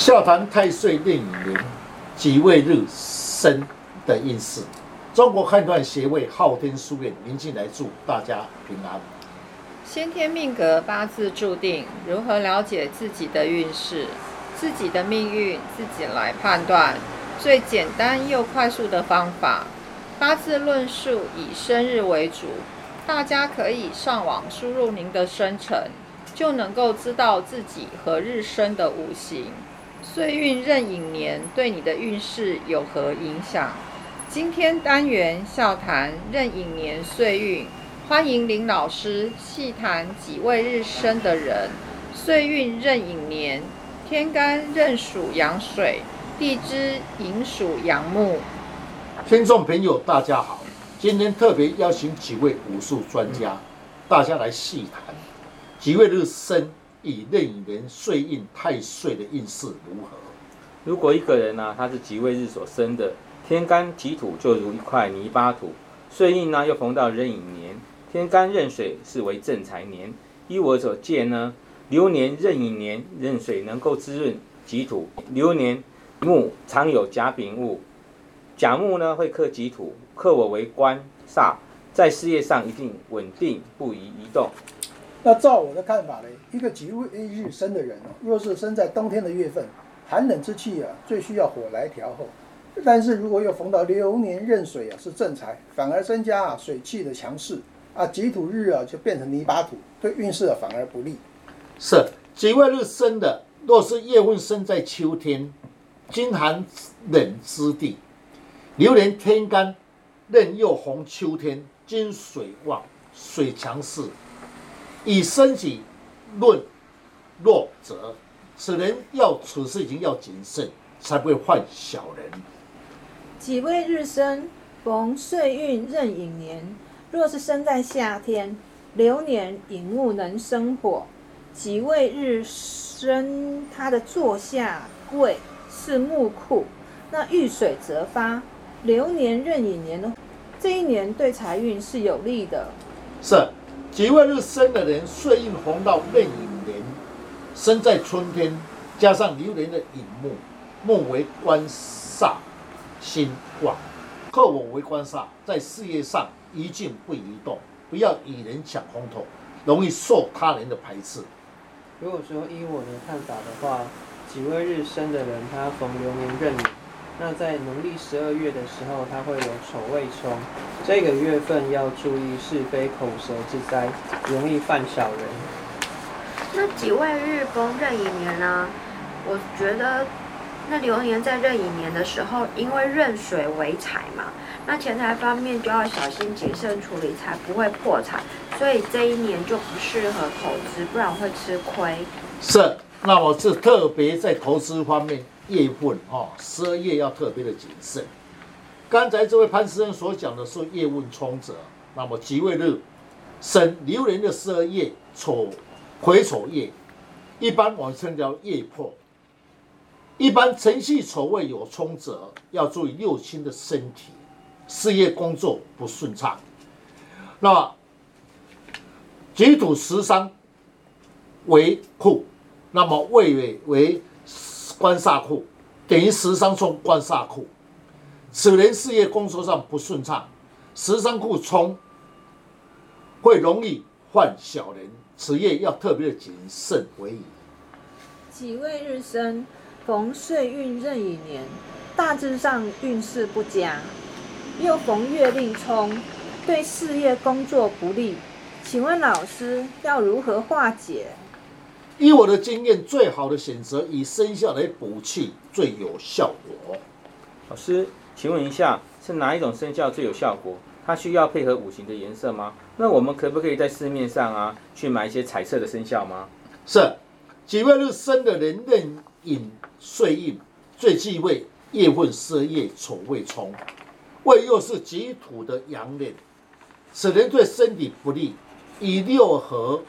笑谈太岁令影年己未日生的运势。中国判断协会昊天书院林进来祝大家平安。先天命格八字注定，如何了解自己的运势、自己的命运，自己来判断。最简单又快速的方法，八字论述以生日为主，大家可以上网输入您的生辰，就能够知道自己何日生的五行。岁运壬寅年对你的运势有何影响？今天单元笑谈壬寅年岁运，欢迎林老师细谈几位日生的人。岁运壬寅年，天干壬属阳水，地支寅属阳木。听众朋友，大家好，今天特别邀请几位武术专家，大家来细谈几位日生。以壬寅年岁运太岁的运势如何？如果一个人呢，他是己未日所生的，天干己土就如一块泥巴土，岁运呢又逢到壬寅年，天干壬水是为正财年。依我所见呢，流年壬寅年壬水能够滋润己土，流年木常有甲丙戊，甲木呢会克己土，克我为官煞，在事业上一定稳定不宜移动。那照我的看法呢，一个己未日生的人，若是生在冬天的月份，寒冷之气啊，最需要火来调和。但是如果又逢到流年壬水啊，是正财，反而增加啊水气的强势啊，己土日啊就变成泥巴土，对运势啊反而不利。是己未日生的，若是月份生在秋天，金寒冷之地，流年天干壬又逢秋天，金水旺，水强势。以身体论弱者，此人要处事情要谨慎，才不会犯小人。己未日生，逢岁运壬寅年。若是生在夏天，流年寅木能生火。己未日生，他的坐下位是木库，那遇水则发。流年壬寅年的，这一年对财运是有利的。是。己未日生的人，岁运逢到壬寅年，生在春天，加上流年的寅木，木为官煞，心旺，克我为官煞，在事业上一静不宜动，不要与人抢风头，容易受他人的排斥。如果说依我的看法的话，己未日生的人，他逢流年壬寅。那在农历十二月的时候，它会有丑未冲，这个月份要注意是非口舌之灾，容易犯小人。那己未日逢壬寅年呢？我觉得那流年在壬寅年的时候，因为壬水为财嘛，那钱财方面就要小心谨慎处理，才不会破产。所以这一年就不适合投资，不然会吃亏。是，那我是特别在投资方面。月份哦，十二月要特别的谨慎。刚才这位潘先生所讲的是月份冲者，那么己未日生流年的十二月丑癸丑月，一般我们称叫月破。一般辰戌丑未有冲者，要注意六亲的身体，事业工作不顺畅。那么己土食伤为库，那么未为为。官煞库等于十三冲官煞库，此人事业工作上不顺畅，十三库冲会容易犯小人，此业要特别的谨慎为宜。己未日生，逢岁运壬寅年，大致上运势不佳，又逢月令冲，对事业工作不利，请问老师要如何化解？以我的经验，最好的选择以生肖来补气最有效果。老师，请问一下，是哪一种生肖最有效果？它需要配合五行的颜色吗？那我们可不可以在市面上啊去买一些彩色的生肖吗？是，几位日生的人任寅岁印最忌讳月份十月丑未冲，未又是己土的阳年，此人对身体不利，以六合。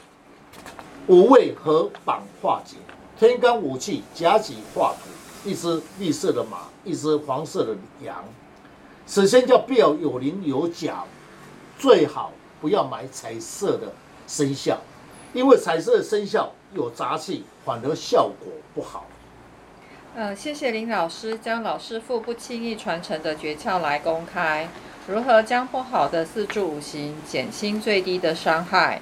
五味合板化解，天干五气甲己化土，一只绿色的马，一只黄色的羊。首先叫必要有棱有角，最好不要买彩色的生肖，因为彩色的生肖有杂气，反而效果不好。呃，谢谢林老师将老师傅不轻易传承的诀窍来公开，如何将不好的四柱五行减轻最低的伤害？